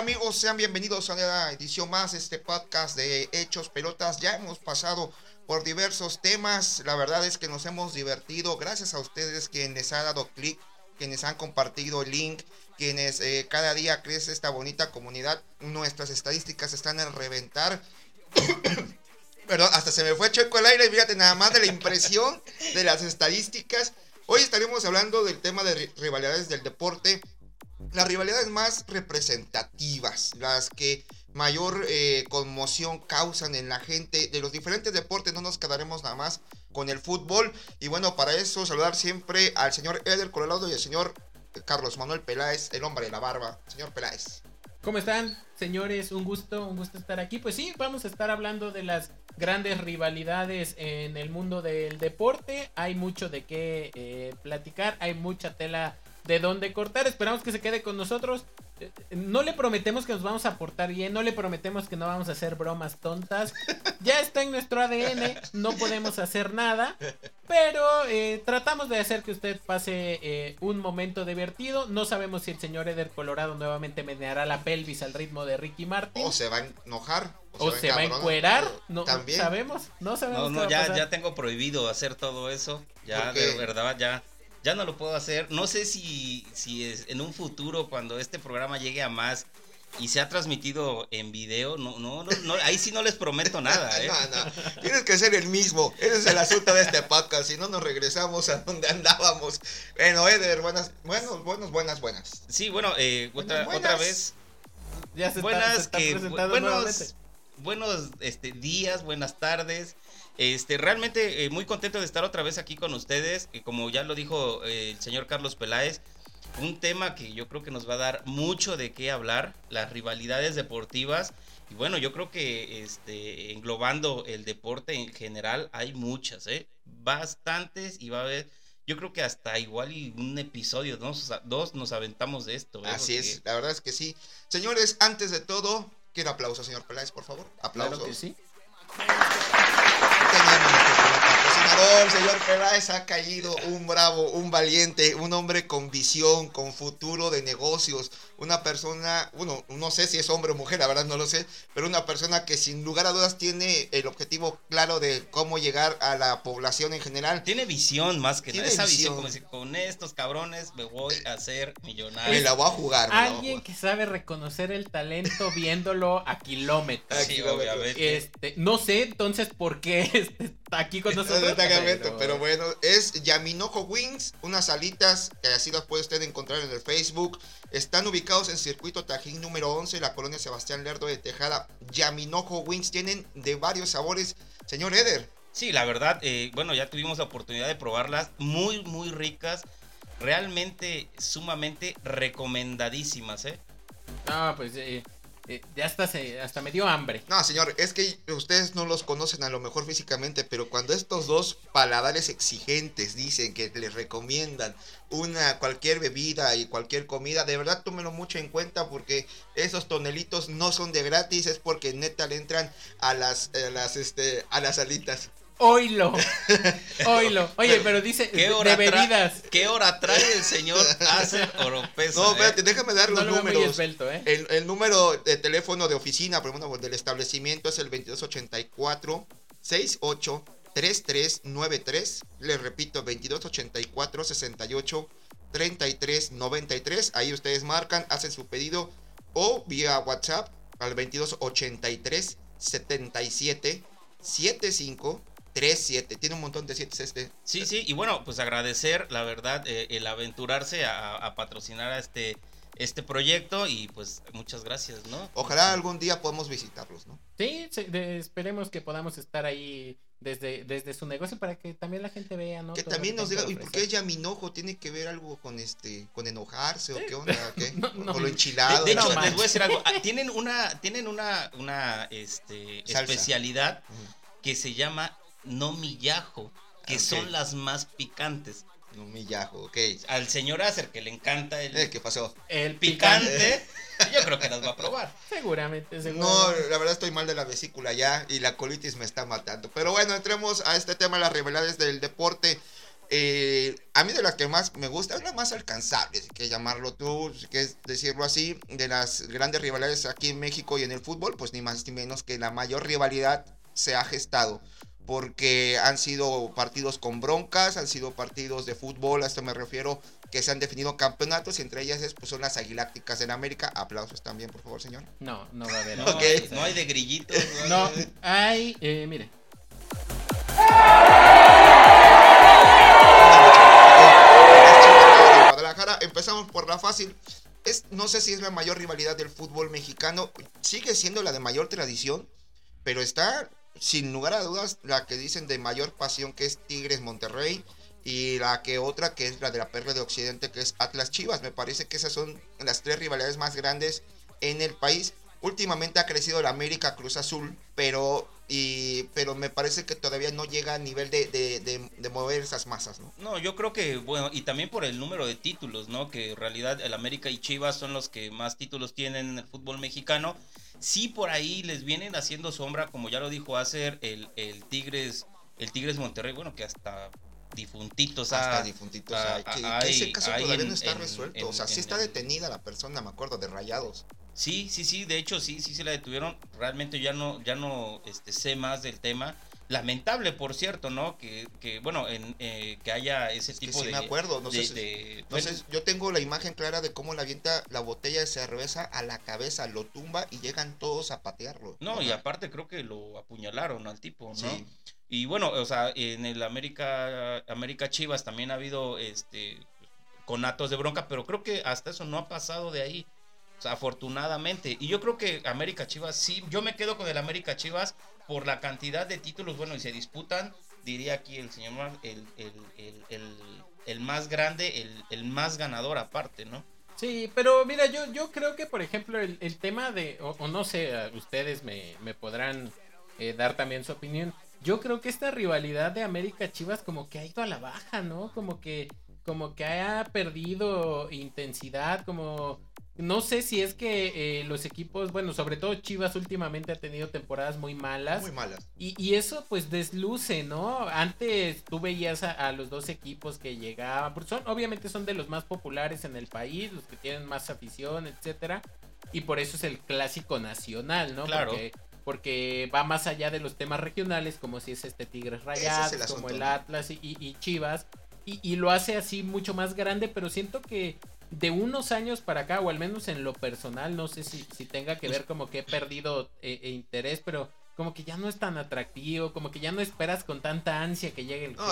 amigos? Sean bienvenidos a una edición más de este podcast de Hechos Pelotas. Ya hemos pasado por diversos temas. La verdad es que nos hemos divertido. Gracias a ustedes quienes han dado clic, quienes han compartido el link, quienes eh, cada día crece esta bonita comunidad. Nuestras estadísticas están en reventar. Perdón, hasta se me fue checo el aire. Fíjate nada más de la impresión de las estadísticas. Hoy estaremos hablando del tema de rivalidades del deporte las rivalidades más representativas, las que mayor eh, conmoción causan en la gente de los diferentes deportes, no nos quedaremos nada más con el fútbol. Y bueno, para eso saludar siempre al señor Eder Colorado y al señor Carlos Manuel Peláez, el hombre de la barba. Señor Peláez. ¿Cómo están, señores? Un gusto, un gusto estar aquí. Pues sí, vamos a estar hablando de las grandes rivalidades en el mundo del deporte. Hay mucho de qué eh, platicar, hay mucha tela de dónde cortar. Esperamos que se quede con nosotros. No le prometemos que nos vamos a portar bien, no le prometemos que no vamos a hacer bromas tontas. Ya está en nuestro ADN, no podemos hacer nada, pero eh, tratamos de hacer que usted pase eh, un momento divertido. No sabemos si el señor Eder Colorado nuevamente meneará la pelvis al ritmo de Ricky Martin. O se va a enojar. O, se, va, a encuerar. No sabemos, no sabemos. No, no, ya, ya tengo prohibido hacer todo eso. Ya, de verdad, ya ya no lo puedo hacer. No sé si, si es en un futuro, cuando este programa llegue a más y se ha transmitido en video, no, no, no, ahí sí no les prometo nada, ¿eh? no, no, tienes que ser el mismo. Ese es el asunto de este podcast. Si no, nos regresamos a donde andábamos. Bueno, Eder, buenas, buenos, buenos, buenas, buenas. Sí, bueno, eh, otra, otra vez. Ya se buenas, está, que, buenos, buenos este, días, buenas tardes. Este, realmente eh, muy contento de estar otra vez aquí con ustedes. como ya lo dijo eh, el señor Carlos Peláez, un tema que yo creo que nos va a dar mucho de qué hablar, las rivalidades deportivas. Y bueno, yo creo que este, englobando el deporte en general, hay muchas, ¿eh? bastantes y va a haber, yo creo que hasta igual y un episodio, dos, dos nos aventamos de esto. Así es, la verdad es que sí. Señores, antes de todo, quiero aplauso, señor Peláez, por favor. Aplausos. Claro que sí patrocinador, señor Peláez, ha caído un bravo, un valiente, un hombre con visión, con futuro de negocios, una persona, bueno, no sé si es hombre o mujer, la verdad no lo sé, pero una persona que sin lugar a dudas tiene el objetivo claro de cómo llegar a la población en general. Tiene visión más que nada, esa visión, como decir, con estos cabrones me voy a hacer millonario. Me la voy a jugar. Alguien que sabe reconocer el talento viéndolo a kilómetros. Sí, obviamente. Este, no sé entonces por qué este, está aquí con nosotros. Pero... pero bueno, es Yaminojo Wings, unas alitas que así las puede usted encontrar en el Facebook. Están ubicados en Circuito Tajín número 11, la colonia Sebastián Lerdo de Tejada. Yaminojo Wings tienen de varios sabores. Señor Eder. Sí, la verdad, eh, bueno, ya tuvimos la oportunidad de probarlas. Muy, muy ricas. Realmente, sumamente recomendadísimas, ¿eh? Ah, pues eh, eh, ya hasta, se, hasta me dio hambre. No, señor, es que ustedes no los conocen a lo mejor físicamente, pero cuando estos dos paladares exigentes dicen que les recomiendan una cualquier bebida y cualquier comida, de verdad tómenlo mucho en cuenta porque esos tonelitos no son de gratis, es porque neta le entran a las, a las, este, a las alitas. Oilo. Oilo. Oye, pero dice ¿Qué hora de bebidas. ¿Qué hora trae el señor Acer Oropesa? No, espérate, déjame dar los números. ¿eh? el, número de teléfono de oficina, por ejemplo, del establecimiento es el 2284 68 3393. Les repito, 2284 68 3393. Ahí ustedes marcan, hacen su pedido o vía WhatsApp al 2283 77 75 3-7. Tiene un montón de 7 este. Sí, sí, y bueno, pues agradecer, la verdad, eh, el aventurarse a, patrocinar a este, este proyecto y pues muchas gracias, ¿no? Ojalá algún día podamos visitarlos, ¿no? Sí, esperemos que podamos estar ahí desde, desde su negocio para que también la gente vea, ¿no? Que también nos diga, ¿y por qué ella mi enojo tiene que ver algo con este, con enojarse o qué onda? ¿Qué? lo enchilado. De, hecho, les voy a decir algo. Ah, tienen una, tienen una, una este, especialidad que se llama no millajo, que son las más picantes. Un millajo, ok. Al señor Acer que le encanta el. Eh, ¿Qué pasó? El picante. yo creo que las va a probar. Seguramente, seguramente. No, la verdad estoy mal de la vesícula ya y la colitis me está matando. Pero bueno, entremos a este tema, las rivalidades del deporte. Eh, a mí de las que más me gusta es la más alcanzable, si quieres llamarlo tú, si quieres decirlo así, de las grandes rivalidades aquí en México y en el fútbol, pues ni más ni menos que la mayor rivalidad se ha gestado porque han sido partidos con broncas, han sido partidos de fútbol, a esto me refiero, que se han definido campeonatos y entre ellas pues, son las Aguilácticas en América. Aplausos también, por favor, señor. No, no va a haber. No, no hay de grillitos. No, hay, eh, mire. Guadalajara, empezamos por la fácil. Es, no sé si es la mayor rivalidad del fútbol mexicano, sigue siendo la de mayor tradición, pero está sin lugar a dudas, la que dicen de mayor pasión que es Tigres Monterrey y la que otra que es la de la perla de Occidente que es Atlas Chivas. Me parece que esas son las tres rivalidades más grandes en el país. Últimamente ha crecido la América Cruz Azul, pero, y, pero me parece que todavía no llega a nivel de, de, mover esas masas, ¿no? No, yo creo que, bueno, y también por el número de títulos, ¿no? Que en realidad el América y Chivas son los que más títulos tienen en el fútbol mexicano sí por ahí les vienen haciendo sombra, como ya lo dijo hacer el, el Tigres, el Tigres Monterrey, bueno, que hasta difuntitos hasta difuntitos hay, que, ese caso todavía no está resuelto o sea sí está detenida la persona me acuerdo de rayados. Sí sí sí de hecho sí sí se la detuvieron. Realmente ya no ya no este, sé más del tema lamentable por cierto no que, que bueno en, eh, que haya ese tipo que sí de me acuerdo no, sé, sé, yo tengo la imagen clara de cómo la avienta la botella de cerveza a la cabeza lo tumba y llegan todos a patearlo. No y aparte creo que lo apuñalaron al tipo no y bueno o sea en el América América Chivas también ha habido este conatos de bronca pero creo que hasta eso no ha pasado de ahí o sea, afortunadamente. Y yo creo que América Chivas, sí, yo me quedo con el América Chivas por la cantidad de títulos, bueno, y se disputan, diría aquí el señor, el, el, más grande, el, más ganador aparte, ¿no? Sí, pero mira, yo, yo creo que, por ejemplo, el, tema de, o, no sé, ustedes me, podrán eh, dar también su opinión. Yo creo que esta rivalidad de América Chivas como que ha ido a la baja, ¿no? Como que, como que ha perdido intensidad, como no sé si es que eh, los equipos, bueno, sobre todo Chivas últimamente ha tenido temporadas muy malas. Muy malas. Y, eso pues desluce, ¿no? Antes tú veías a, los dos equipos que llegaban, porque son, obviamente son de los más populares en el país, los que tienen más afición, etcétera. Y por eso es el clásico nacional, ¿no? Claro. Porque, va más allá de los temas regionales, como si es este Tigres Rayados, como el Atlas y, Chivas. Y, y, lo hace así mucho más grande, pero siento que de unos años para acá, o al menos en lo personal, no sé si, si tenga que ver como que he perdido eh, eh, interés, pero como que ya no es tan atractivo, como que ya no esperas con tanta ansia que llegue el no,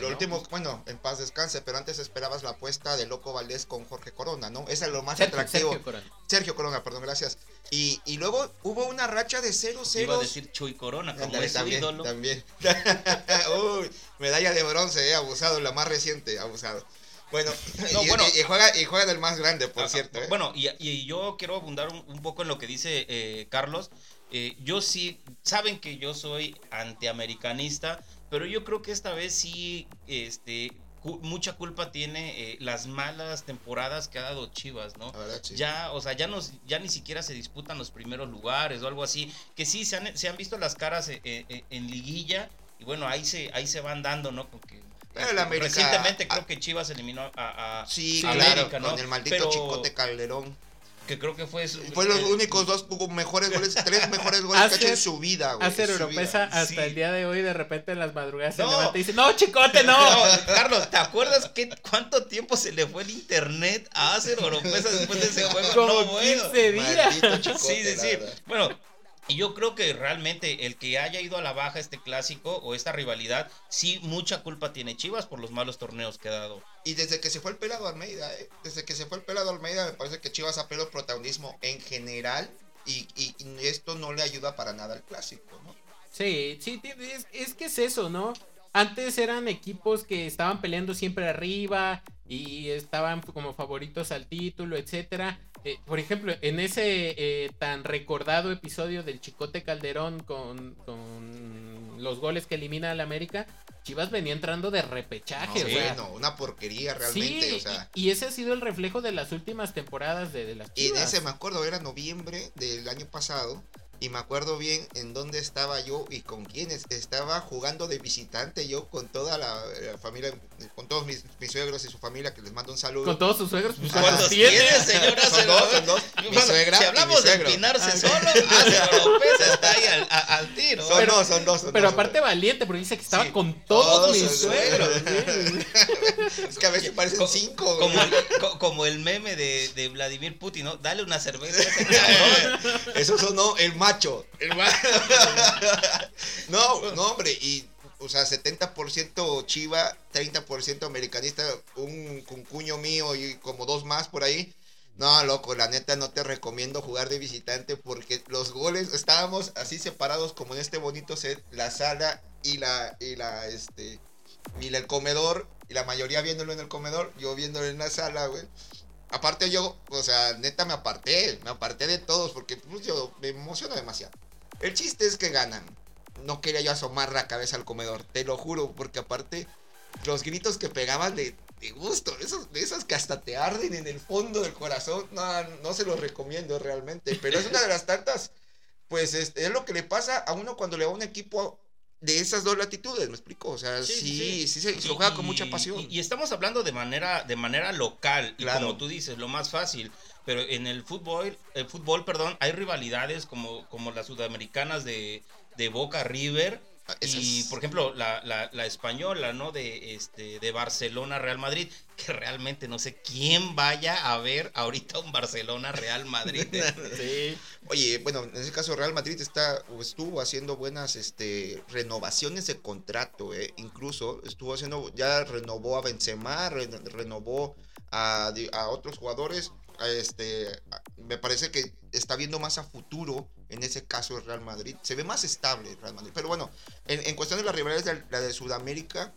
lo último, bueno, en paz descanse, pero antes esperabas la apuesta de Loco Valdés con Jorge Corona, ¿no? Esa es lo más atractivo. Sergio Corona. Sergio Corona, perdón, gracias. Y, y luego hubo una racha de 0-0. Iba a decir Chuy Corona, como es también, ídolo. También. Uy, medalla de bronce, eh, abusado, la más reciente, abusado. Bueno, y, juega, y juega del más grande, por cierto. ¿eh? Bueno, y, yo quiero abundar un, poco en lo que dice eh, Carlos. Eh, yo sí, saben que yo soy antiamericanista, pero yo creo que esta vez sí, este, mucha culpa tiene las malas temporadas que ha dado Chivas, ¿no? Ya, o sea, ya, nos, ya ni siquiera se disputan los primeros lugares o algo así, que sí se han, se han visto las caras en, liguilla y bueno, ahí se, ahí se van dando, ¿no? Porque Recientemente creo que Chivas eliminó a, a sí, América, ¿no? Con el maldito Chicote Calderón. Que creo que fue. Fue los únicos dos mejores goles, tres mejores goles que ha hecho en su vida, güey. Hacer Europeza hasta el día de hoy, de repente en las madrugadas se levanta y dice: ¡No, Chicote, no! Carlos, ¿te acuerdas qué, cuánto tiempo se le fue el internet a hacer Europeza después de ese juego? Como no, bueno. 15 días. sí, sí, sí. Bueno, y yo creo que realmente el que haya ido a la baja este clásico o esta rivalidad, sí, mucha culpa tiene Chivas por los malos torneos que ha dado. Y desde que se fue el pelado Almeida, ¿eh? desde que se fue el pelado Almeida, me parece que Chivas ha perdido protagonismo en general y, y, esto no le ayuda para nada al clásico, ¿no? Sí, sí, es, es que es eso, ¿no? Antes eran equipos que estaban peleando siempre arriba y estaban como favoritos al título, etcétera. Eh, por ejemplo, en ese eh, tan recordado episodio del Chicote Calderón con, con, los goles que elimina al América, Chivas venía entrando de repechaje. bueno, una porquería realmente. y, ese ha sido el reflejo de las últimas temporadas de, de las Chivas. Y en ese me acuerdo, era noviembre del año pasado y me acuerdo bien en dónde estaba yo y con quiénes. Estaba jugando de visitante yo con toda la, familia, con todos mis, suegros y su familia, que les mando un saludo. ¿Con todos sus suegros? Pues, ¿Cuántos tiene, señora? Son dos, son dos. Mi suegra si hablamos de empinarse ah, solo, ah, López está ahí al, al, tiro. Son dos, son dos. pero aparte valiente, porque dice que estaba con todos, mis suegros. es que a veces parecen cinco. Como el, como el meme de, de Vladimir Putin, ¿no? Dale una cerveza. Eso sonó el macho. no, no, hombre, y o sea, 70% Chiva, 30% americanista, un cuño mío y como dos más por ahí. No, loco, la neta no te recomiendo jugar de visitante porque los goles estábamos así separados como en este bonito set, la sala y la y la este y el comedor y la mayoría viéndolo en el comedor, yo viéndolo en la sala, güey. Aparte yo, o sea, neta me aparté, me aparté de todos porque pues, yo me emociona demasiado. El chiste es que ganan. No quería yo asomar la cabeza al comedor, te lo juro, porque aparte los gritos que pegaban de, gusto, esos, de esos que hasta te arden en el fondo del corazón, no, no se los recomiendo realmente, pero es una de las tantas, pues este, es lo que le pasa a uno cuando le va a un equipo de esas dos latitudes, ¿me explico? O sea, sí, sí, se, juega con mucha pasión. Y, estamos hablando de manera, de manera local, y como tú dices, lo más fácil. Pero en el fútbol, el fútbol, perdón, hay rivalidades como, como las sudamericanas de, de Boca River y por ejemplo, la, la, española, ¿no? De este de Barcelona Real Madrid, que realmente no sé quién vaya a ver ahorita un Barcelona Real Madrid. sí. Oye, bueno, en ese caso Real Madrid está estuvo haciendo buenas este renovaciones de contrato, eh, incluso estuvo haciendo ya renovó a Benzema, renovó a, a otros jugadores este, me parece que está viendo más a futuro en ese caso el Real Madrid. Se ve más estable el Real Madrid. Pero bueno, en, cuestión de las rivalidades de la de Sudamérica,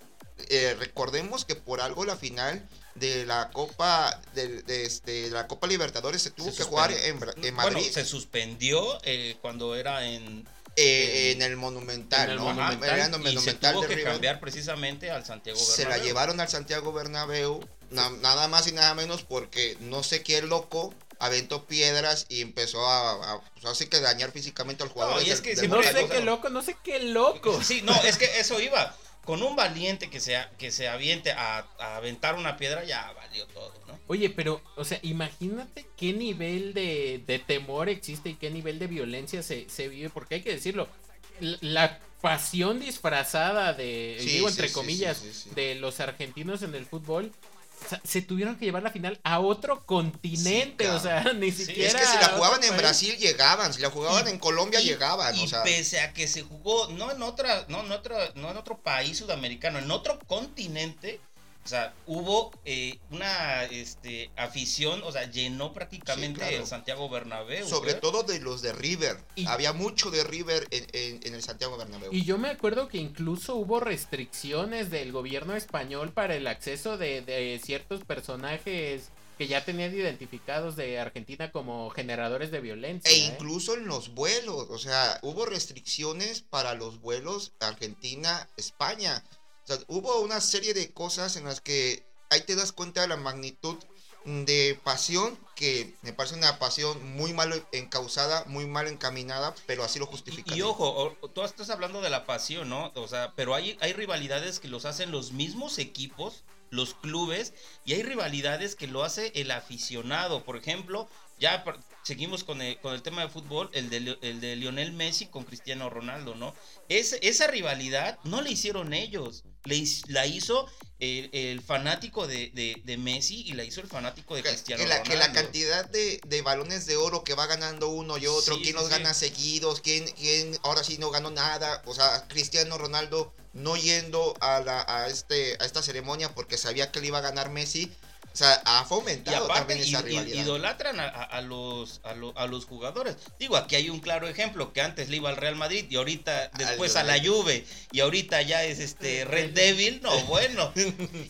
eh, recordemos que por algo la final de la Copa de, este, la Copa Libertadores se tuvo que jugar en, Madrid. Bueno, se suspendió eh, cuando era en eh, en el Monumental, ¿no? Monumental, y se tuvo que cambiar precisamente al Santiago Bernabéu. Se la llevaron al Santiago Bernabéu, nada más y nada menos porque no sé qué loco aventó piedras y empezó a, pues, así que dañar físicamente al jugador. No, y es que no sé qué loco, no sé qué loco. Sí, no, es que eso iba. Con un valiente que se, que se aviente a, a aventar una piedra, ya valió todo, ¿no? Oye, pero, o sea, imagínate qué nivel de, de temor existe y qué nivel de violencia se, se vive, porque hay que decirlo, la pasión disfrazada de, digo entre comillas, de los argentinos en el fútbol se tuvieron que llevar la final a otro continente, o sea, ni siquiera. Es que si la jugaban en Brasil llegaban, si la jugaban en Colombia llegaban, y o sea. pese a que se jugó no en otra, no en otra, no en otro país sudamericano, en otro continente, o sea, hubo eh, una este, afición, o sea, llenó prácticamente el Santiago Bernabéu. Sobre ¿eh? todo de los de River. Había mucho de River en, en, el Santiago Bernabéu. Y yo me acuerdo que incluso hubo restricciones del gobierno español para el acceso de, de ciertos personajes que ya tenían identificados de Argentina como generadores de violencia. E ¿eh? incluso en los vuelos, o sea, hubo restricciones para los vuelos Argentina-España hubo una serie de cosas en las que ahí te das cuenta de la magnitud de pasión, que me parece una pasión muy mal encausada, muy mal encaminada, pero así lo justifica. Y, ojo, tú estás hablando de la pasión, ¿no? O sea, pero hay, hay rivalidades que los hacen los mismos equipos, los clubes, y hay rivalidades que lo hace el aficionado. Por ejemplo, ya seguimos con el, con el tema de fútbol, el de, el de Lionel Messi con Cristiano Ronaldo, ¿no? esa rivalidad no la hicieron ellos, la hizo el, fanático de, Messi y la hizo el fanático de Cristiano que la, Que la cantidad de, balones de oro que va ganando uno y otro, quién los gana seguidos, quién, quién ahora sí no ganó nada, o sea, Cristiano Ronaldo no yendo a, la, a, este, a esta ceremonia porque sabía que le iba a ganar Messi sea, ha fomentado también esa rivalidad. Idolatran a, los, a, los jugadores. Digo, aquí hay un claro ejemplo, que antes le iba al Real Madrid y ahorita después a la Juve y ahorita ya es este Red Devil, no, bueno.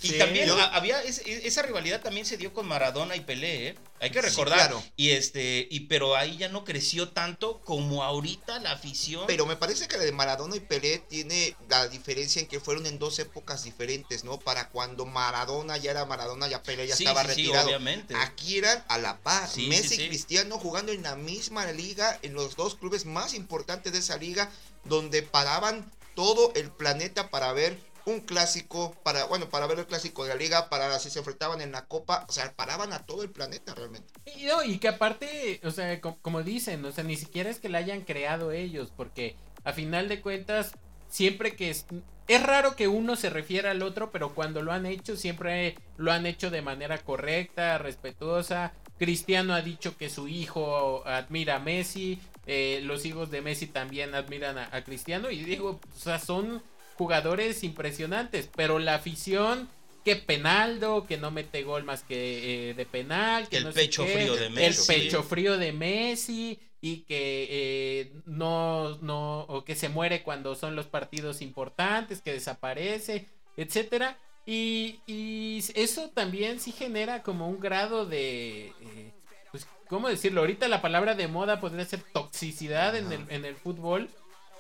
y también había esa rivalidad también se dio con Maradona y Pelé, ¿eh? Hay que recordar. Y este, y pero ahí ya no creció tanto como ahorita la afición. Pero me parece que la de Maradona y Pelé tiene la diferencia en que fueron en dos épocas diferentes, ¿no? Para cuando Maradona ya era Maradona, ya Pelé ya estaba retirado. obviamente. Aquí eran a la par. Messi y Cristiano jugando en la misma liga, en los dos clubes más importantes de esa liga, donde paraban todo el planeta para ver un clásico, para, bueno, para ver el clásico de la liga, para si se enfrentaban en la copa, o sea, paraban a todo el planeta realmente. Y, no, y que aparte, o sea, como, dicen, o sea, ni siquiera es que la hayan creado ellos, porque a final de cuentas, siempre que es, es raro que uno se refiera al otro, pero cuando lo han hecho, siempre lo han hecho de manera correcta, respetuosa. Cristiano ha dicho que su hijo admira a Messi, eh, los hijos de Messi también admiran a, a Cristiano, y digo, o sea, son jugadores impresionantes, pero la afición que Penaldo, que no mete gol más que eh, de penal, que el pecho frío de Messi, el pecho frío de Messi y que eh, no no o que se muere cuando son los partidos importantes, que desaparece, etcétera. Y, y eso también sí genera como un grado de eh, pues cómo decirlo, ahorita la palabra de moda podría ser toxicidad en el, en el fútbol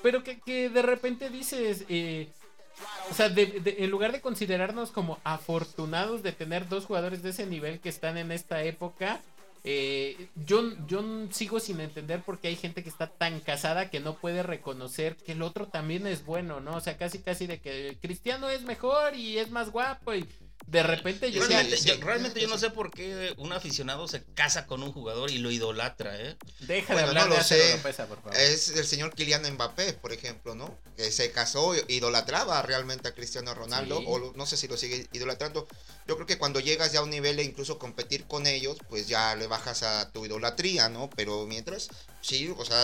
pero que, de repente dices, eh, o sea, en lugar de considerarnos como afortunados de tener dos jugadores de ese nivel que están en esta época, eh, yo, yo sigo sin entender por qué hay gente que está tan casada que no puede reconocer que el otro también es bueno, ¿no? O sea, casi casi de que Cristiano es mejor y es más guapo y de repente yo realmente, yo, no sé por qué un aficionado se casa con un jugador y lo idolatra, ¿eh? Deja de hablar de sé. por favor. Es el señor Kylian Mbappé, por ejemplo, ¿no? Que se casó, idolatraba realmente a Cristiano Ronaldo, o no sé si lo sigue idolatrando. Yo creo que cuando llegas ya a un nivel de incluso competir con ellos, pues ya le bajas a tu idolatría, ¿no? Pero mientras, sí, o sea,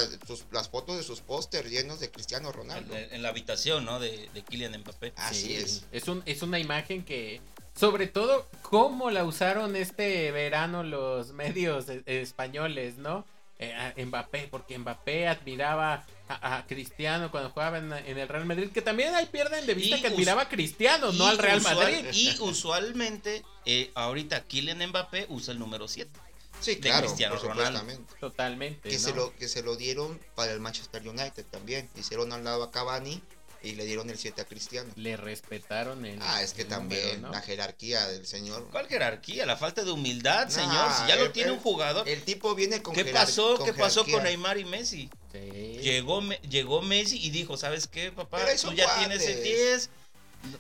las fotos de sus pósters llenos de Cristiano Ronaldo. En, la habitación, ¿no? De, de Kylian Mbappé. Así es. Es, un, es una imagen que sobre todo cómo la usaron este verano los medios e-, españoles, ¿no? Eh, Mbappé, porque Mbappé admiraba a, Cristiano cuando jugaba en, el Real Madrid, que también ahí pierden de vista que admiraba a Cristiano, no al Real Madrid. Y usualmente, eh, ahorita Kylian Mbappé usa el número 7. Sí, claro, Cristiano Ronaldo. Totalmente. Que, se lo, que se lo dieron para el Manchester United también. Hicieron al lado a Cavani y le dieron el 7 a Cristiano. Le respetaron el. Ah, es que también la jerarquía del señor. ¿Cuál jerarquía? La falta de humildad, señor. Si ya lo tiene un jugador. El tipo viene con ¿Qué pasó? ¿Qué pasó con Neymar y Messi? Llegó, llegó Messi y dijo: ¿Sabes qué, papá? Tú ya tienes el 10.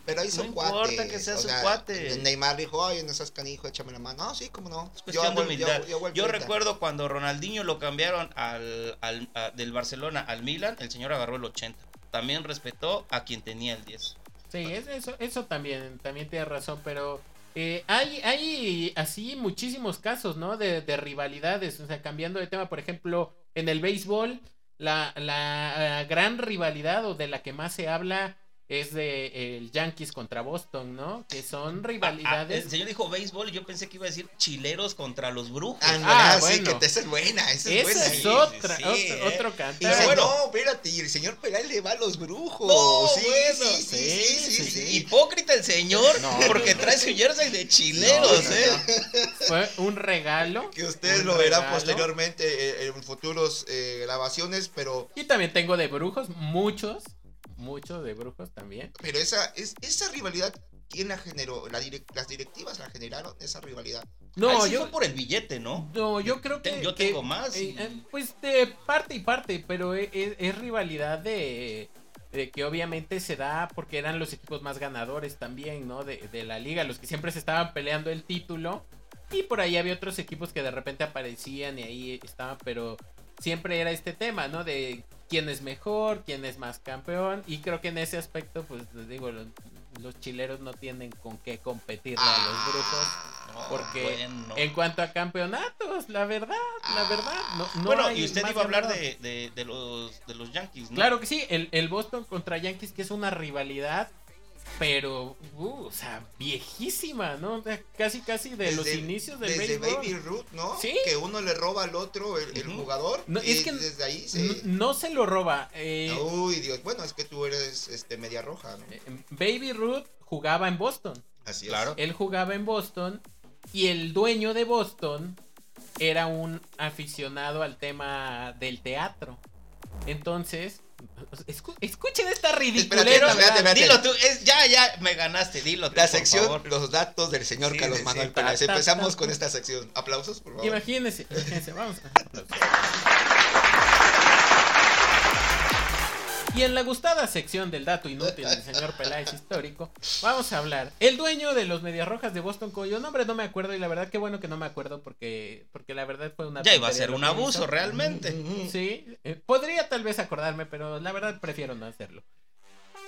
Pero ahí son no importa que sea su cuate. Neymar dijo, ay, no seas canijo, échame la mano. No, sí, cómo no. Es cuestión de humildad. Yo, recuerdo cuando Ronaldinho lo cambiaron al, al del Barcelona al Milan, el señor agarró el 80 también respetó a quien tenía el 10. Sí, eso, eso también, también tiene razón, pero eh, hay, hay así muchísimos casos, ¿no? De, de, rivalidades, o sea, cambiando de tema, por ejemplo, en el béisbol, la, la gran rivalidad o de la que más se habla es de el Yankees contra Boston, ¿no? Que son rivalidades. el señor dijo béisbol, yo pensé que iba a decir chileros contra los brujos. Ah, sí, que esa es buena, esa es buena. es otra, otro, canto. no, espérate, y el señor Peral le va a los brujos. No, sí, bueno, sí, sí, Hipócrita el señor, porque trae su jersey de chileros, ¿eh? Fue un regalo. Que ustedes lo verán posteriormente eh, en futuros eh, grabaciones, pero... Y también tengo de brujos, muchos mucho de brujos también. Pero esa, es, esa rivalidad, ¿quién la generó? las directivas la generaron, esa rivalidad. No, yo por el billete, ¿no? No, yo creo que. Yo tengo más. Eh, eh, pues de parte y parte, pero e, e, es, rivalidad de, de, que obviamente se da porque eran los equipos más ganadores también, ¿no? De, de la liga, los que siempre se estaban peleando el título. Y por ahí había otros equipos que de repente aparecían y ahí estaban, pero siempre era este tema, ¿no? De quién es mejor, quién es más campeón. Y creo que en ese aspecto, pues les digo, los, chileros no tienen con qué competirle a los ah, grupos. Porque en cuanto a campeonatos, la verdad, la ah. verdad, no, Bueno, y usted iba a hablar de, de, los, de los Yankees, ¿no? Claro que sí, el, el Boston contra Yankees, que es una rivalidad pero, uh, o sea, viejísima, ¿no? Casi, casi de los inicios del desde Baby Root, ¿no? Sí. Que uno le roba al otro, el, jugador. No, y es que desde ahí se... No, se lo roba. Eh, Uy, Dios. Bueno, es que tú eres este, media roja, ¿no? Eh, Baby Root jugaba en Boston. Así es. Claro. Él jugaba en Boston y el dueño de Boston era un aficionado al tema del teatro. Entonces, escuchen esta ridiculera. Dilo tú, ya, ya, me ganaste, dilo tú, La sección, los datos del señor Carlos Manuel Peláez. Empezamos con esta sección. Aplausos, por favor. Imagínense, imagínense, vamos. Y en la gustada sección del dato inútil del señor Peláez histórico, vamos a hablar. El dueño de los Medias Rojas de Boston, cuyo nombre no me acuerdo, y la verdad que bueno que no me acuerdo porque, porque la verdad fue una. Ya iba a ser un abuso realmente. Sí, eh, podría tal vez acordarme, pero la verdad prefiero no hacerlo.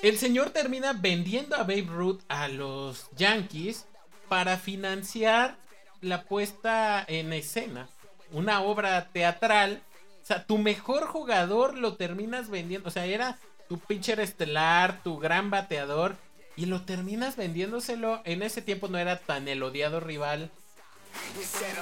El señor termina vendiendo a Babe Ruth a los Yankees para financiar la puesta en escena. Una obra teatral sea, tu mejor jugador lo terminas vendiendo. O sea, era tu pitcher estelar, tu gran bateador. Y lo terminas vendiéndoselo. En ese tiempo no era tan el odiado rival.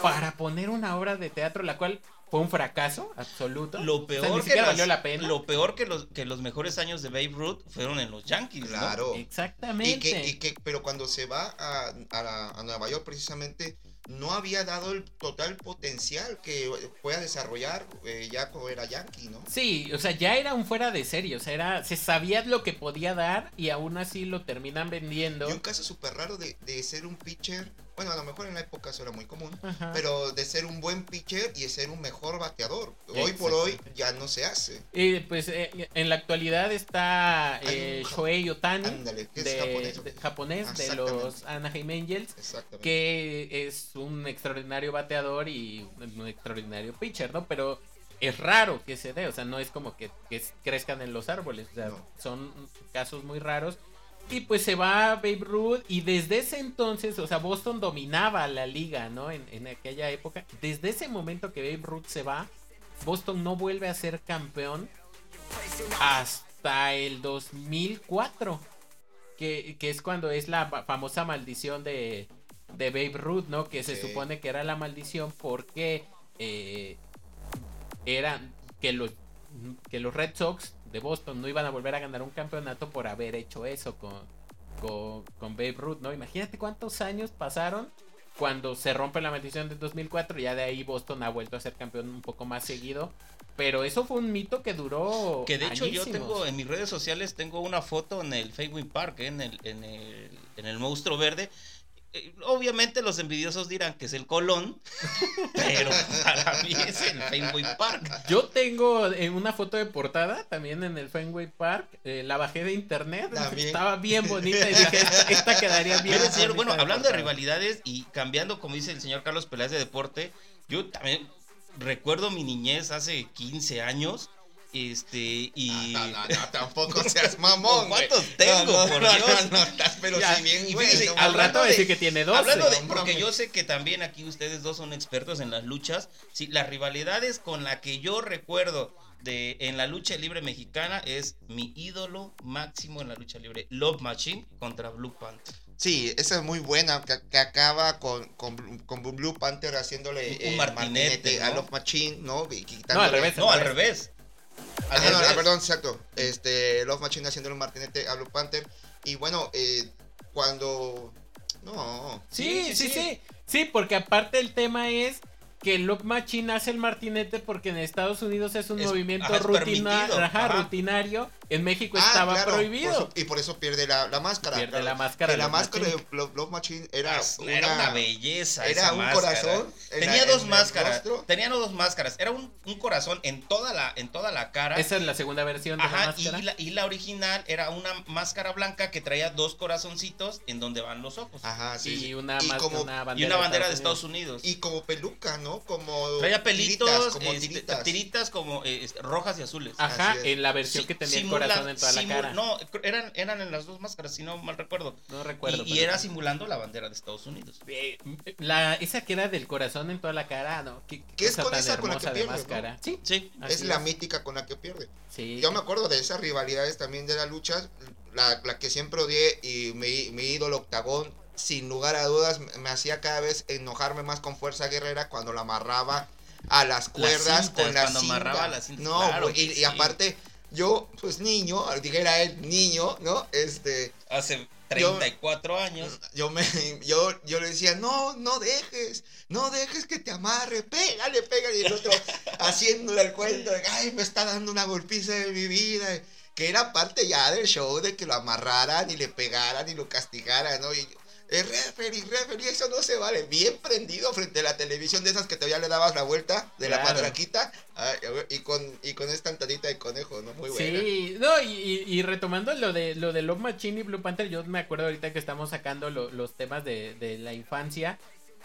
Para poner una obra de teatro, la cual fue un fracaso absoluto. Lo peor, que, valió la pena. Lo peor que los, que los mejores años de Babe Ruth fueron en los Yankees. Claro. Exactamente. Y que, pero cuando se va a, a Nueva York, precisamente no había dado el total potencial que pueda desarrollar eh, ya como era Yankee, ¿no? Sí, o sea, ya era un fuera de serie, o sea, era, se sabía lo que podía dar y aún así lo terminan vendiendo. Y un caso súper raro de, de ser un pitcher bueno, a lo mejor en la época eso era muy común, pero de ser un buen pitcher y de ser un mejor bateador. Hoy por hoy ya no se hace. Y pues eh, en la actualidad está eh, Shohei Otani, japonés, de, los Anaheim Angels, que es un extraordinario bateador y un extraordinario pitcher, ¿no? Pero es raro que se dé, o sea, no es como que, crezcan en los árboles, o sea, son casos muy raros. Y pues se va Babe Ruth y desde ese entonces, o sea, Boston dominaba la liga, ¿no? En, aquella época. Desde ese momento que Babe Ruth se va, Boston no vuelve a ser campeón hasta el 2004. Que, que es cuando es la famosa maldición de, de Babe Ruth, ¿no? Que se supone que era la maldición porque eh, eran que los, que los Red Sox de Boston no iban a volver a ganar un campeonato por haber hecho eso con, con, Babe Ruth, ¿no? Imagínate cuántos años pasaron cuando se rompe la maldición de 2004, ya de ahí Boston ha vuelto a ser campeón un poco más seguido. Pero eso fue un mito que duró. Que de hecho yo tengo en mis redes sociales tengo una foto en el Fenway Park, ¿eh? en, el, en, el, en el monstruo verde, obviamente los envidiosos dirán que es el Colón, pero para mí es el Fenway Park. Yo tengo en una foto de portada también en el Fenway Park, eh, la bajé de internet, estaba bien bonita y dije, esta, quedaría bien. bueno, hablando de rivalidades y cambiando, como dice el señor Carlos Peláez de deporte, yo también recuerdo mi niñez hace 15 años este, y. No, no, no, tampoco seas mamón. ¿Cuántos tengo? por Dios. No, estás, pero si bien. al rato va a decir que tiene dos. Hablando de. Porque yo sé que también aquí ustedes dos son expertos en las luchas. Sí, las rivalidades con la que yo recuerdo de en la lucha libre mexicana es mi ídolo máximo en la lucha libre. Love Machine contra Blue Panther. Sí, esa es muy buena, que, acaba con, con, con, Blue Panther haciéndole un eh, martinete, a Love Machine, ¿no? no, al revés. No, al revés. Ah, perdón, exacto. Este, Love Machine haciendo un martinete a Blue Panther. Y bueno, eh, cuando. No. sí sí, sí, sí, porque aparte el tema es que Lock Machine hace el martinete porque en Estados Unidos es un movimiento rutinario. En México ah, estaba prohibido. y por eso pierde la, máscara. Pierde la máscara. la máscara de Lock Machine era, una, belleza. Era un corazón. Tenía dos máscaras. Tenía dos máscaras. Era un, corazón en toda la en toda la cara. Esa es la segunda versión de la máscara. Y la, y la original era una máscara blanca que traía dos corazoncitos en donde van los ojos. Ajá, sí. Y una, bandera, y una bandera de Estados Unidos. Y como peluca, ¿no? Como traía pelitos, tiritas, como este, tiritas, como eh, este, rojas y azules. Ajá, en la versión que tenía corazón en toda la cara. No, eran, eran en las dos máscaras, si no mal recuerdo. No recuerdo. Y, era simulando la bandera de Estados Unidos. La, esa que era del corazón en toda la cara, ¿no? ¿Qué, es con esa con la que pierde? Máscara. Sí, sí. Es la mítica con la que pierde. Sí. Yo me acuerdo de esas rivalidades también de la lucha, la, la que siempre odié y mi, mi ídolo octagón sin lugar a dudas me hacía cada vez enojarme más con Fuerza Guerrera cuando la amarraba a las cuerdas con la cuando amarraba la cinta. No, y, aparte yo pues niño, dijera él niño, ¿no? Este hace 34 años. Yo me yo yo le decía, "No, no dejes, no dejes que te amarre, pégale, pégale." Y el otro haciéndole el cuento de, "Ay, me está dando una golpiza de mi vida." Que era parte ya del show de que lo amarraran y le pegaran y lo castigaran, ¿no? Y el referee, referee, eso no se vale. Bien prendido frente a la televisión de esas que todavía le dabas la vuelta de la matraquita y con y con esta antadita de conejo, ¿no? Muy buena. Sí, no, y, retomando lo de lo de Love Machine y Blue Panther, yo me acuerdo ahorita que estamos sacando los temas de, de la infancia.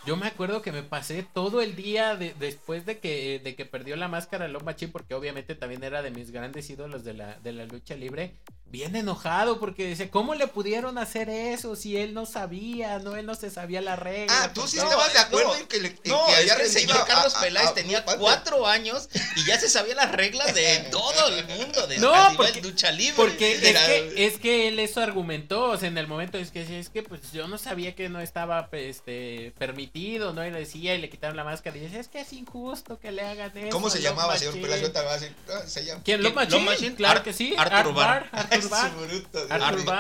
Yo me acuerdo que me pasé todo el día después de que, de que perdió la máscara Love Machine, porque obviamente también era de mis grandes ídolos de la, de la lucha libre bien enojado porque dice, ¿cómo le pudieron hacer eso si él no sabía, no, él no se sabía la regla? Ah, tú sí estabas de acuerdo en que, le, no, que había el señor Carlos Peláez tenía cuatro años y ya se sabía las reglas de todo el mundo de no, porque, lucha libre. Porque es, que, es que él eso argumentó, o sea, en el momento es que es que pues yo no sabía que no estaba este permitido, ¿no? Y le decía y le quitaron la máscara y dice, es que es injusto que le hagan eso. ¿Cómo se llamaba, señor Peláez? Yo ah, se llama. ¿Quién? ¿Lo Machine? Claro que sí. Arturo Bar.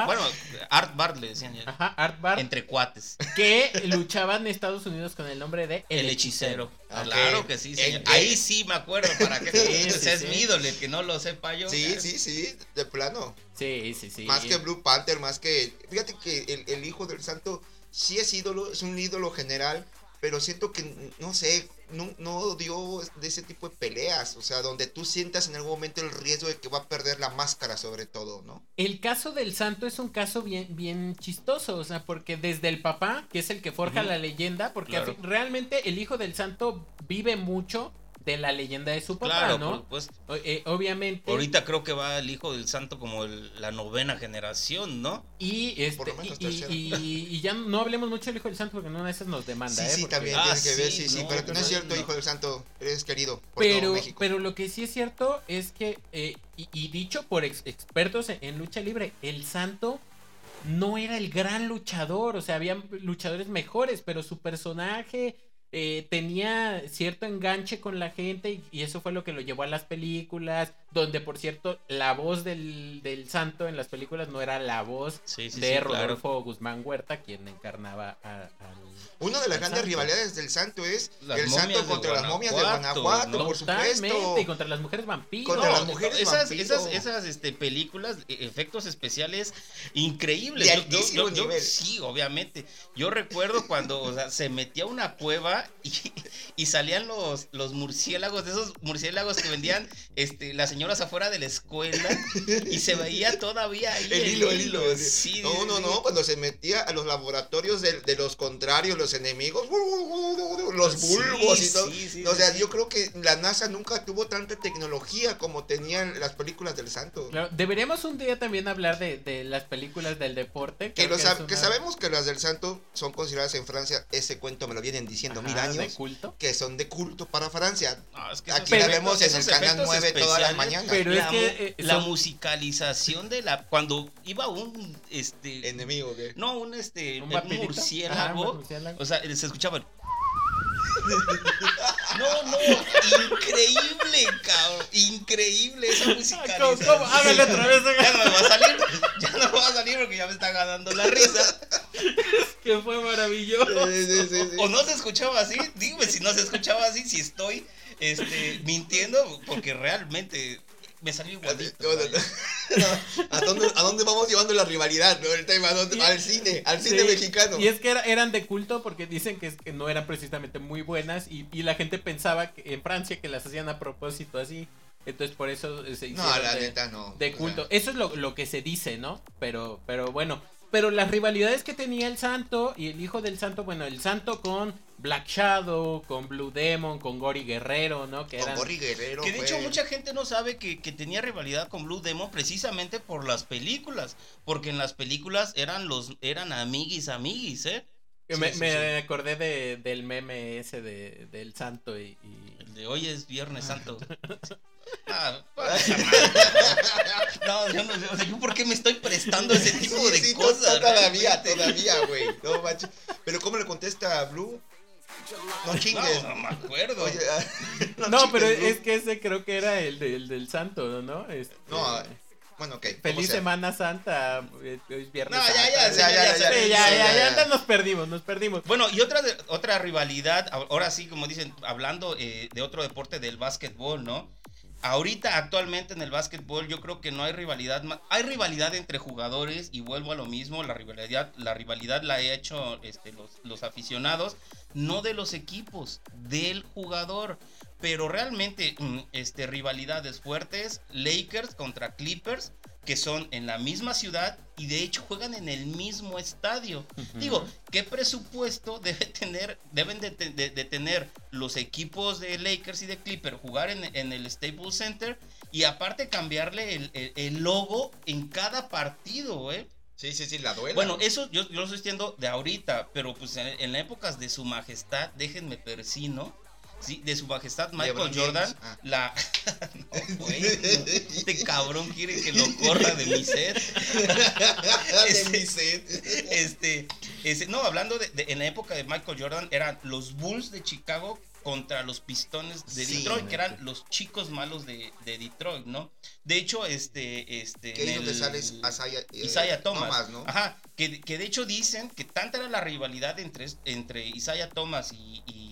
Bueno, Art Bar le decían ya. Ajá, Art Bar. Entre cuates. Que luchaban en Estados Unidos con el nombre de El, Hechicero. Claro que sí, Ahí sí me acuerdo para que sí, es mi ídolo, que no lo sepa yo. Sí, sí, sí, de plano. Sí, sí, sí. Más que Blue Panther, más que. Fíjate que el, el Hijo del Santo sí es ídolo, es un ídolo general, pero siento que, no sé, no, dio de ese tipo de peleas, o sea, donde tú sientas en algún momento el riesgo de que va a perder la máscara sobre todo, ¿no? El caso del santo es un caso bien, bien chistoso, o sea, porque desde el papá, que es el que forja la leyenda, porque realmente el hijo del santo vive mucho de la leyenda de su papá, ¿no? Pues, obviamente. Ahorita creo que va el hijo del santo como la novena generación, ¿no? Y, este, y, ya no hablemos mucho del hijo del santo porque no a veces nos demanda, sí, ¿eh? Sí, también ah, que ver, sí, sí, pero no, es cierto, hijo del santo, eres querido por pero, todo México. Pero lo que sí es cierto es que, eh, y, dicho por expertos en lucha libre, el santo no era el gran luchador, o sea, había luchadores mejores, pero su personaje eh, tenía cierto enganche con la gente y, eso fue lo que lo llevó a las películas, donde por cierto la voz del, santo en las películas no era la voz de Rodolfo Guzmán Huerta, quien encarnaba al una de las grandes rivalidades del santo es el santo contra las momias de Guanajuato, por supuesto. Y contra las mujeres vampiros. Contra las mujeres esas, Esas, esas este, películas, e, efectos especiales increíbles. De sí, obviamente. Yo recuerdo cuando o sea, se metía a una cueva y, y, salían los, los murciélagos, de esos murciélagos que vendían este, las señoras afuera de la escuela y se veía todavía ahí. El, hilo, el hilo. Sí, no, no, no. Cuando se metía a los laboratorios de, de los contrarios, los enemigos, los bulbos y todo. o sea, yo creo que la NASA nunca tuvo tanta tecnología como tenían las películas del santo. deberíamos un día también hablar de, las películas del deporte. Que, que, sabemos que las del santo son consideradas en Francia, ese cuento me lo vienen diciendo mil años. ¿De culto? Que son de culto para Francia. Aquí la vemos en el canal 9 todas las mañanas. Pero es que eh, la musicalización de la cuando iba un este enemigo no un este un, murciélago o sea, se escuchaba. No, no, increíble, cabrón. Increíble esa musicalización. ¿Cómo, Hágale otra vez. Ya no me va a salir. Ya no me va a salir porque ya me está ganando la risa. que fue maravilloso. o, no se escuchaba así. Dime si no se escuchaba así, si estoy este, mintiendo, porque realmente me salió igualito. ¿A, dónde, ¿A dónde vamos llevando la rivalidad? ¿no? El tema, al cine, al cine mexicano. Y es que eran de culto porque dicen que, que no eran precisamente muy buenas y, y, la gente pensaba que en Francia que las hacían a propósito así. Entonces por eso se hicieron no, la de, neta no. de culto. Eso es lo, lo, que se dice, ¿no? Pero, pero bueno, pero las rivalidades que tenía el Santo y el hijo del Santo, bueno, el Santo con Black Shadow, con Blue Demon, con Gori Guerrero, ¿no? Que con Gori Guerrero. Que de hecho mucha gente no sabe que, tenía rivalidad con Blue Demon precisamente por las películas. Porque en las películas eran los, eran amiguis, amiguis, ¿eh? me, acordé de, del meme ese de, del santo y, El de hoy es Viernes Santo. ah, no, yo no sé, o sea, ¿yo por qué me estoy prestando ese tipo de cosas? Todavía, todavía, güey. No, macho. Pero ¿cómo le contesta a Blue? No chingues. No, no me acuerdo. Ah, no, pero es que ese creo que era el, del santo, ¿no? Este, no, bueno, ok. Feliz Semana Santa. Eh, es viernes. No, ya, ya, ya, ya, ya, ya, ya, nos perdimos, nos perdimos. Bueno, y otra, otra rivalidad, ahora sí, como dicen, hablando eh, de otro deporte del básquetbol, ¿no? Ahorita, actualmente en el básquetbol, yo creo que no hay rivalidad. Hay rivalidad entre jugadores y vuelvo a lo mismo. La rivalidad la, rivalidad la he hecho este, los, los aficionados, no de los equipos, del jugador pero realmente mm, este, rivalidades fuertes, Lakers contra Clippers, que son en la misma ciudad y de hecho juegan en el mismo estadio. Digo, ¿qué presupuesto debe tener, deben de, tener los equipos de Lakers y de Clippers jugar en, el Staples Center y aparte cambiarle el, logo en cada partido, eh? Sí, sí, sí, la duela. Bueno, eso yo, lo estoy diciendo de ahorita, pero pues en, en épocas de su majestad, déjenme persino Sí, de su majestad Michael Jordan, ah. la... no, este cabrón quiere que lo corra de mi set. este, de mi set. Este, este, no, hablando de, en la época de Michael Jordan, eran los Bulls de Chicago contra los Pistones de Detroit, que eran los chicos malos de, de, Detroit, ¿no? De hecho, este, este, que Isaiah, eh, Isaiah Thomas, ¿no? Ajá, que, que, de hecho dicen que tanta era la rivalidad entre, entre Isaiah Thomas y y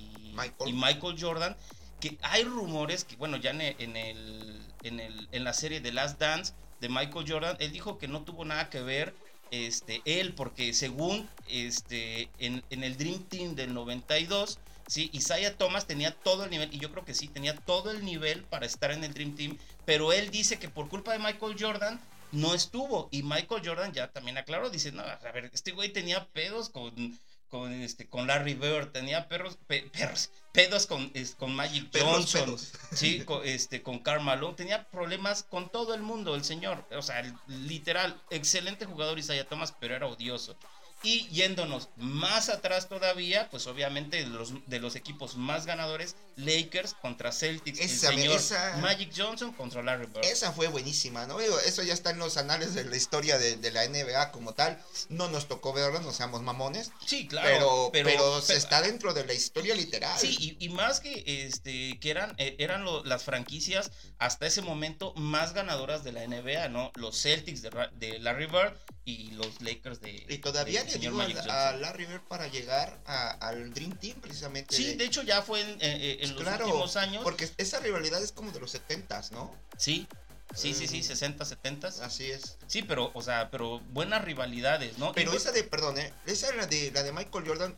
Michael. Jordan, que hay rumores que, bueno, ya en el, en, el, en la serie The Last Dance de Michael Jordan, él dijo que no tuvo nada que ver este, él, porque según este, en, en el Dream Team del 92, sí, Isaiah Thomas tenía todo el nivel, y yo creo que sí, tenía todo el nivel para estar en el Dream Team, pero él dice que por culpa de Michael Jordan no estuvo, y Michael Jordan ya también aclaró, dice, no, a ver, este güey tenía pedos con con este con Larry Bird, tenía perros perros pedos con, con Magic Johnson, sí, con, este con Carmelo, tenía problemas con todo el mundo el señor, o sea, literal excelente jugador Isaiah Thomas, pero era odioso. Y yéndonos más atrás todavía, pues obviamente de los, de los equipos más ganadores, Lakers contra Celtics, esa, el señor Magic Johnson contra Larry Bird. Esa fue buenísima, ¿no? Eso ya está en los anales de la historia de, la NBA como tal. No nos tocó verlo, no seamos mamones. Sí, claro. Pero, pero, está dentro de la historia literal. Sí, y, más que este que eran, eh, eran las franquicias hasta ese momento más ganadoras de la NBA, ¿no? Los Celtics de, de Larry Bird y los Lakers de. Y todavía le dio a, Larry Bird para llegar al Dream Team, precisamente. Sí, de, hecho ya fue en, eh, los últimos años. Porque esa rivalidad es como de los 70s, ¿no? Sí. Sí, sí, sí, 60, 70. Así es. Sí, pero, o sea, pero buenas rivalidades, ¿no? Pero esa de, perdón, ¿eh? Esa era de, la de Michael Jordan,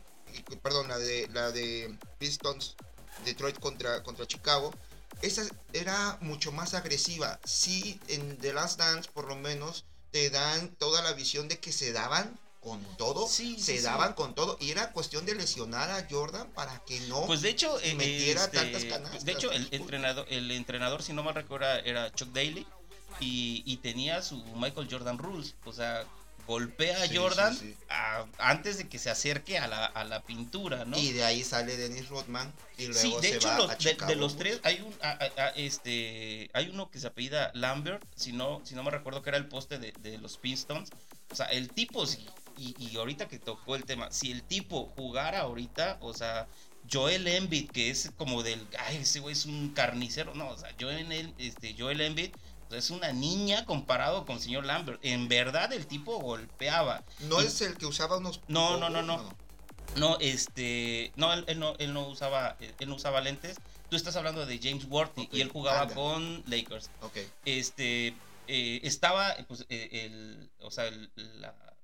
perdón, la de, la de Pistons, Detroit contra, contra Chicago. Esa era mucho más agresiva. Sí, en The Last Dance, por lo menos, te dan toda la visión de que se daban con todo, sí, se daban con todo y era cuestión de lesionar a Jordan para que no pues de hecho eh, metiera este, tantas canastas. De hecho el entrenador, el entrenador si no me recuerdo era Chuck Daly y, y tenía su Michael Jordan rules, o sea, golpea a Jordan antes de que se acerque a la, a la, pintura, ¿no? Y de ahí sale Dennis Rodman y luego sí, de se hecho, va los, a de, de, los tres hay un este hay uno que se apellida Lambert, si no, si no me recuerdo que era el poste de, de los Pistons. O sea, el tipo, y, y ahorita que tocó el tema, si el tipo jugara ahorita, o sea, Joel Embiid, que es como del, ay, ese güey es un carnicero, no, o sea, Joel, este, Joel Embiid es una niña comparado con el señor Lambert. En verdad el tipo golpeaba. ¿No es el que usaba unos... No, no, no, no. No, este... No él, no, él no usaba, él no usaba lentes. Tú estás hablando de James Worthy y él jugaba con Lakers. Ok. Este... Eh, estaba, pues, eh, el, o sea,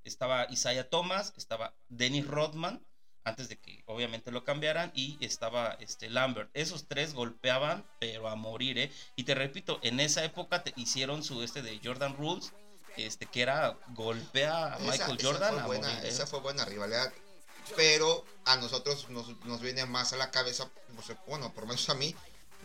estaba Isaiah Thomas, estaba Dennis Rodman, antes de que obviamente lo cambiaran y estaba este Lambert. Esos tres golpeaban, pero a morir, ¿eh? Y te repito, en esa época te hicieron su este de Jordan Rules, este, que era golpea a Michael Jordan. Esa fue, buena, esa fue buena rivalidad. Pero a nosotros nos, nos viene más a la cabeza, bueno, por lo menos a mí,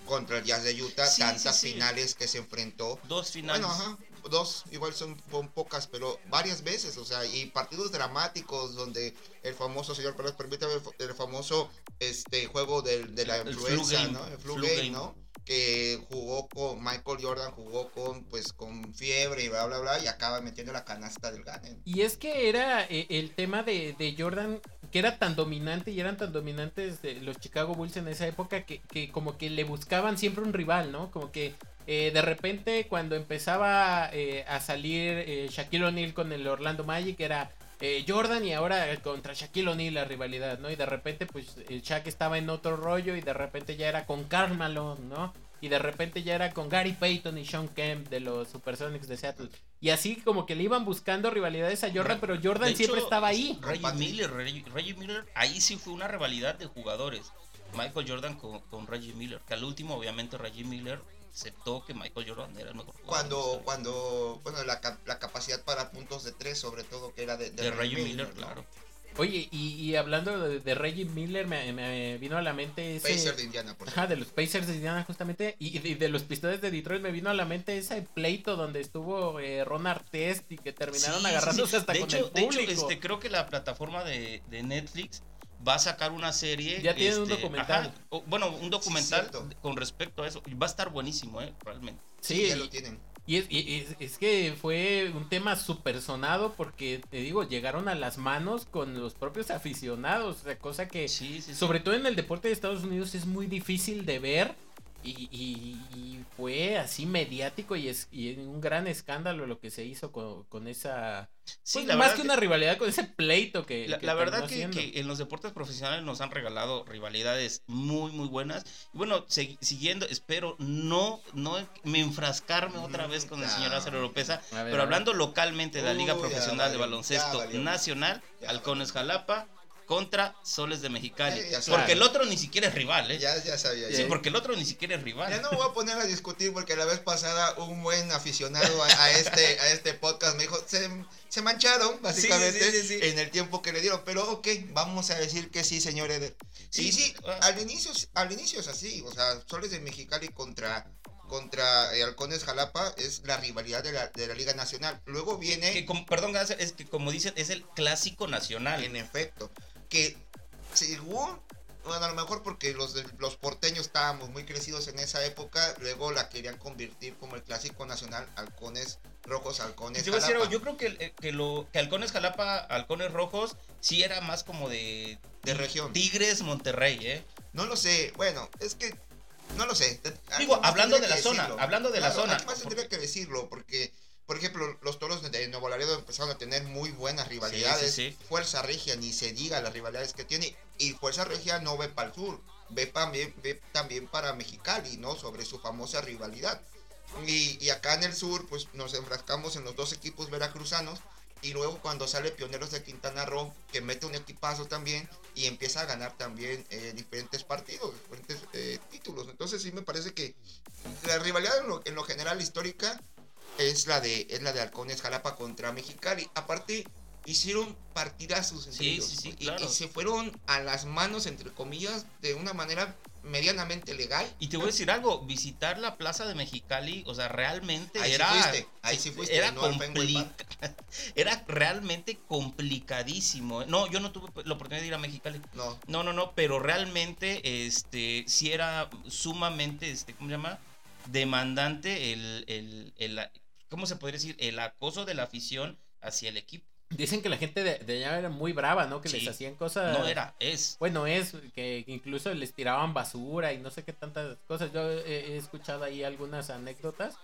contra el Jazz de Utah, tantas finales que se enfrentó. Dos finales. Bueno, ajá, dos, igual son, pocas, pero varias veces, o sea, y partidos dramáticos donde el famoso, señor pero permítame, el famoso este juego de, de la influenza, ¿no? El flu, game, ¿no? que jugó con Michael Jordan, jugó con pues con fiebre y bla bla bla y acaba metiendo la canasta del Ganen. Y es que era eh, el tema de, de, Jordan que era tan dominante y eran tan dominantes los Chicago Bulls en esa época que, que como que le buscaban siempre un rival, ¿no? Como que eh, de repente cuando empezaba eh, a salir Shaquille O'Neal con el Orlando Magic era eh, Jordan y ahora contra Shaquille O'Neal la rivalidad, ¿no? Y de repente pues el Shaq estaba en otro rollo y de repente ya era con Carmelo, ¿no? Y de repente ya era con Gary Payton y Sean Kemp de los Supersonics de Seattle. Y así como que le iban buscando rivalidades a Jordan, pero Jordan siempre estaba ahí. Reggie Miller, Reggie, Miller, ahí sí fue una rivalidad de jugadores. Michael Jordan con, con Reggie Miller, que al último obviamente Reggie Miller aceptó que Michael Jordan era el mejor Cuando, cuando bueno, la, la, capacidad para puntos de tres, sobre todo, que era de, de, Reggie Miller, claro. Oye, y, hablando de, Reggie Miller, me, vino a la mente ese... Pacers de Indiana, por Ajá, de los Pacers de Indiana, justamente. Y, de, los Pistones de Detroit, me vino a la mente ese pleito donde estuvo eh, Ron Artest y que terminaron agarrándose hasta con el público. De hecho, este, creo que la plataforma de, de Netflix va a sacar una serie. Ya tiene un este, documental. bueno, un documental con respecto a eso. Va a estar buenísimo, ¿eh? Realmente. Sí, ya lo tienen. Y es, que fue un tema súper sonado porque, te digo, llegaron a las manos con los propios aficionados. O sea, cosa que, sobre todo en el deporte de Estados Unidos, es muy difícil de ver y, fue así mediático y es un gran escándalo lo que se hizo con, esa... Sí, pues, más que, una rivalidad con ese pleito que... La, verdad que, en los deportes profesionales nos han regalado rivalidades muy, muy buenas. Y bueno, siguiendo, espero no, no me enfrascarme otra vez con el señor Acero López, pero hablando localmente de la Liga Profesional de Baloncesto Nacional, Halcones Jalapa contra Soles de Mexicali. porque el otro ni siquiera es rival, ¿eh? Ya, ya sabía. Sí, porque el otro ni siquiera es rival. Ya no voy a poner a discutir porque la vez pasada un buen aficionado a, este, a este podcast me dijo, se, se mancharon básicamente en el tiempo que le dieron. Pero ok, vamos a decir que sí, señores. Sí, sí, ah. al, inicio, al inicio es así. O sea, Soles de Mexicali contra contra eh, Halcones Jalapa es la rivalidad de la, de la Liga Nacional. Luego viene... Que, perdón, es que como dicen, es el clásico nacional. En efecto que según, bueno, a lo mejor porque los, los porteños estábamos muy crecidos en esa época, luego la querían convertir como el clásico nacional, halcones rojos, halcones yo, Jalapa. yo creo que, eh, que, lo, que halcones Jalapa, halcones rojos, sí era más como de... De región. Tigres, Monterrey, ¿eh? No lo sé, bueno, es que... No lo sé. Digo, hablando de la zona, hablando de la zona. Más tendría que decirlo, porque por ejemplo, los toros de Nuevo Laredo empezaron a tener muy buenas rivalidades. Fuerza Regia, ni se diga las rivalidades que tiene. Y Fuerza Regia no ve para el sur, ve también, ve también para Mexicali, ¿no? Sobre su famosa rivalidad. Y, acá en el sur, pues nos enfrascamos en los dos equipos veracruzanos. Y luego cuando sale Pioneros de Quintana Roo, que mete un equipazo también y empieza a ganar también eh, diferentes partidos, diferentes eh, títulos. Entonces sí me parece que la rivalidad en lo general histórica es la de es la de Halcones Jalapa contra Mexicali. Aparte hicieron partidazos sí, sí, sí, y, se fueron a las manos entre comillas de una manera medianamente legal. Y te voy a decir algo, visitar la plaza de Mexicali, o sea, realmente ahí era fuiste, ahí sí fuiste, era era realmente complicadísimo. No, yo no tuve la oportunidad de ir a Mexicali. No. No, no, no, pero realmente este sí era sumamente este ¿cómo se llama? demandante el, el, el, ¿cómo se podría decir? El acoso de la afición hacia el equipo. Dicen que la gente de, allá era muy brava, ¿no? Que les hacían cosas. No era, es. Bueno, es que incluso les tiraban basura y no sé qué tantas cosas. Yo he, escuchado ahí algunas anécdotas.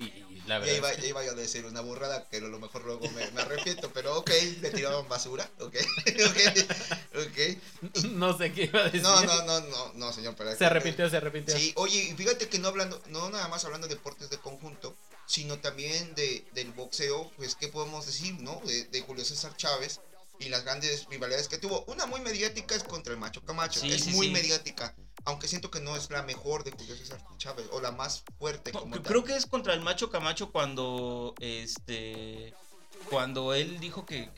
Y, la verdad. Ya iba, a decir una burrada, pero a lo mejor luego me, arrepiento. Pero ok, le tiraban basura. Ok, ok, ok. No sé qué iba a decir. No, no, no, no, no señor. se arrepintió, se arrepintió. Sí, oye, fíjate que no hablando, no nada más hablando de deportes de conjunto sino también de, del boxeo, pues, ¿qué podemos decir, no? De, Julio César Chávez y las grandes rivalidades que tuvo. Una muy mediática es contra el Macho Camacho. es muy mediática. Aunque siento que no es la mejor de Julio César Chávez o la más fuerte. creo que es contra el Macho Camacho cuando este cuando él dijo que,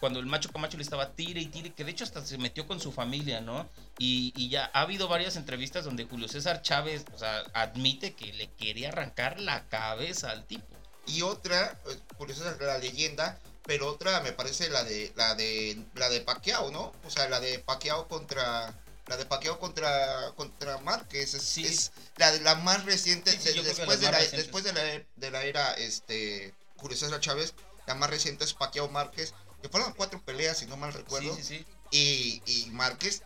cuando el macho Camacho le estaba tire y tire, que de hecho hasta se metió con su familia, ¿no? Y, ya ha habido varias entrevistas donde Julio César Chávez, o sea, admite que le quería arrancar la cabeza al tipo. Y otra, pues, Julio César la leyenda, pero otra me parece la de la de la de Paquiao, ¿no? O sea, la de Paquiao contra la de Paquiao contra contra Márquez es, es la la más reciente después, de la, después de la de la era este Julio César Chávez la más reciente es Pacquiao Márquez, que fueron cuatro peleas, si no mal recuerdo. Sí, sí, sí. Y, y Márquez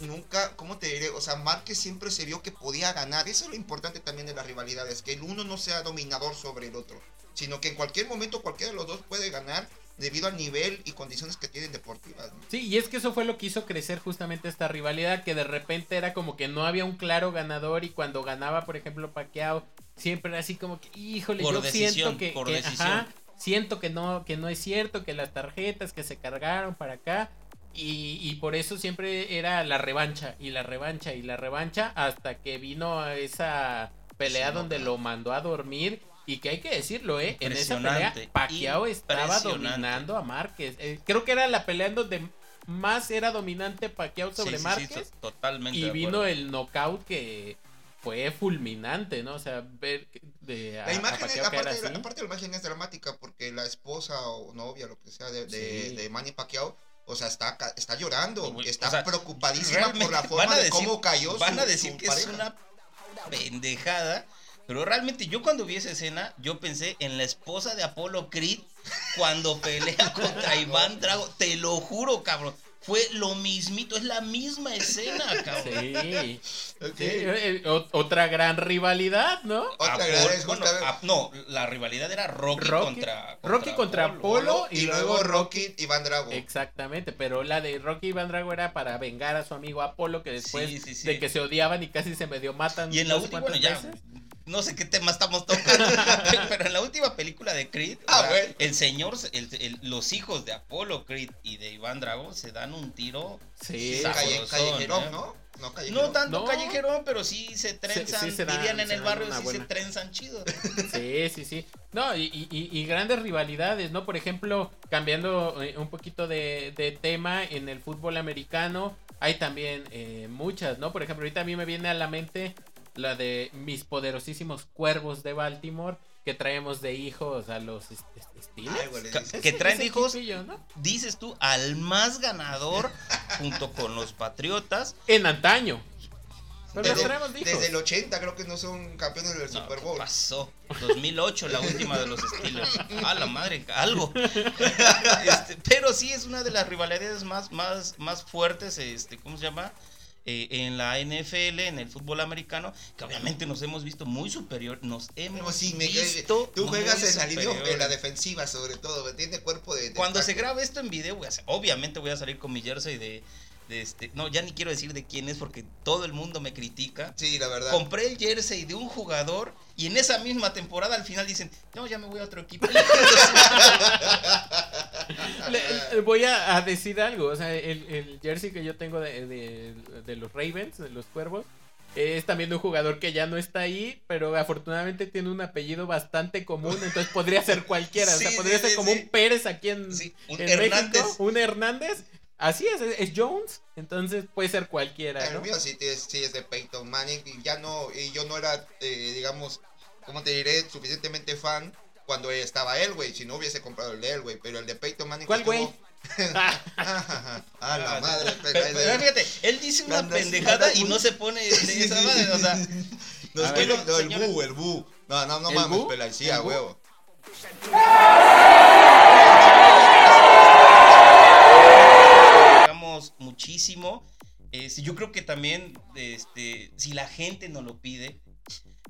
nunca, ¿cómo te diré? O sea, Márquez siempre se vio que podía ganar. Eso es lo importante también de las rivalidades, que el uno no sea dominador sobre el otro, sino que en cualquier momento cualquiera de los dos puede ganar debido al nivel y condiciones que tienen deportivas. Sí, y es que eso fue lo que hizo crecer justamente esta rivalidad, que de repente era como que no había un claro ganador y cuando ganaba, por ejemplo, Pacquiao, siempre era así como que, híjole, yo siento que, por decisión siento que no, que no es cierto, que las tarjetas que se cargaron para acá. Y, por eso siempre era la revancha y la revancha y la revancha hasta que vino esa pelea donde lo mandó a dormir y que hay que decirlo, ¿eh? En esa pelea Pacquiao estaba dominando a Márquez. Eh, creo que era la pelea en donde más era dominante Pacquiao sobre Márquez. totalmente. Y vino el knockout que fue fulminante, ¿no? O sea, ver de la imagen, es, aparte, de la, aparte de la imagen es dramática porque la esposa o novia, lo que sea, de, de, Manny Pacquiao, o sea, está, está llorando, está preocupadísima por la forma de cómo cayó Van a decir que es una pendejada, pero realmente yo cuando vi esa escena, yo pensé en la esposa de Apolo Creed cuando pelea contra Iván Drago, te lo juro, cabrón fue lo mismito, es la misma escena, cabrón. Sí. Otra gran rivalidad, ¿no? Otra gran No, la rivalidad era Rocky, contra, Rocky contra Apolo, y, luego Rocky y Van Drago. Exactamente, pero la de Rocky y Van Drago era para vengar a su amigo Apolo que después de que se odiaban y casi se medio matan. Y en la última, bueno, ya, no sé qué tema estamos tocando, pero en la última película de Creed, ah, el señor, los hijos de Apolo Creed y de Iván Drago se dan un tiro. Sí, callejerón, ¿no? No, no tanto callejerón, pero sí se trenzan, dirían en el barrio, sí se trenzan chido. Sí, sí, sí. No, y, grandes rivalidades, ¿no? Por ejemplo, cambiando eh, un poquito de, tema, en el fútbol americano hay también eh, muchas, ¿no? Por ejemplo, ahorita a mí me viene a la mente la de mis poderosísimos cuervos de Baltimore que traemos de hijos a los Steelers. que, traen hijos, dices tú, al más ganador junto con los Patriotas. En antaño. desde, el 80 creo que no son campeones del Super Bowl. Pasó. 2008 la última de los Steelers. A la madre, algo. Este, pero sí es una de las rivalidades más, más, más fuertes, este, ¿cómo se llama? Eh, en la NFL, en el fútbol americano, que obviamente nos hemos visto muy superior, nos hemos visto Tú juegas en la, línea, en la defensiva sobre todo, tiene cuerpo de... Cuando se grabe esto en video, obviamente voy a salir con mi jersey de este, no, ya ni quiero decir de quién es porque todo el mundo me critica. Sí, la verdad. Compré el jersey de un jugador y en esa misma temporada al final dicen, no, ya me voy a otro equipo. Le, voy a, decir algo, o sea, el, jersey que yo tengo de, los Ravens, de los Cuervos, es también un jugador que ya no está ahí, pero afortunadamente tiene un apellido bastante común, entonces podría ser cualquiera, o sea, podría ser como un Pérez aquí en, un México, un Hernández, Así es, es Jones, entonces puede ser cualquiera. El mío sí, es de Peyton Manning y ya no, y yo no era, eh, digamos, ¿cómo te diré? Suficientemente fan cuando estaba él, güey. Si no hubiese comprado el de él, güey. Pero el de Peyton Manning. ¿Cuál, güey? ah, la madre. Pero, fíjate, él dice una pendejada y no se pone de esa madre, o sea. No, el bu, el bu. No, no, no mames, pela, sí, a huevo. muchísimo. Este, yo creo que también, este, si la gente no lo pide,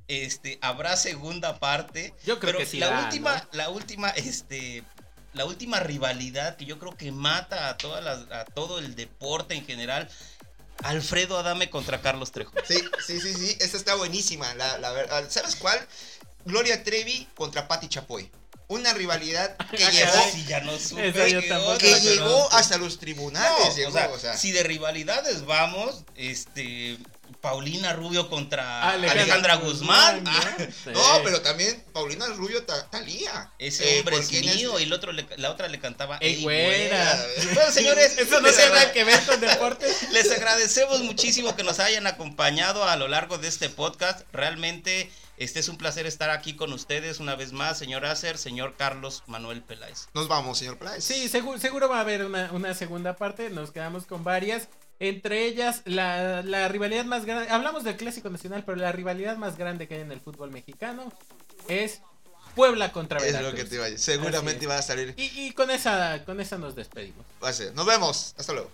este, habrá segunda parte. Yo creo que sí. La última, la última, este, la última rivalidad que yo creo que mata a todas las, a todo el deporte en general. Alfredo Adame contra Carlos Trejo. Sí, sí, sí, sí. Esa está buenísima. La, la, ¿Sabes cuál? Gloria Trevi contra Patti Chapoy. una rivalidad que llegó, que llegó hasta los tribunales. si de rivalidades vamos, este Paulina Rubio contra Alejandra, Guzmán. no, pero también Paulina Rubio Talía. Ese eh, hombre es mío y el otro la otra le cantaba Ey, Bueno, señores, eso no tiene nada que ver con deportes. Les agradecemos muchísimo que nos hayan acompañado a lo largo de este podcast. Realmente este es un placer estar aquí con ustedes una vez más, señor Acer, señor Carlos Manuel Peláez. Nos vamos, señor Peláez. Sí, seguro, seguro va a haber una, una segunda parte, nos quedamos con varias. Entre ellas, la, rivalidad más grande, hablamos del clásico nacional, pero la rivalidad más grande que hay en el fútbol mexicano es Puebla contra Veracruz. Es lo que te iba a decir. Seguramente va a salir. Y, con esa con esa nos despedimos. Va a ser. Nos vemos. Hasta luego.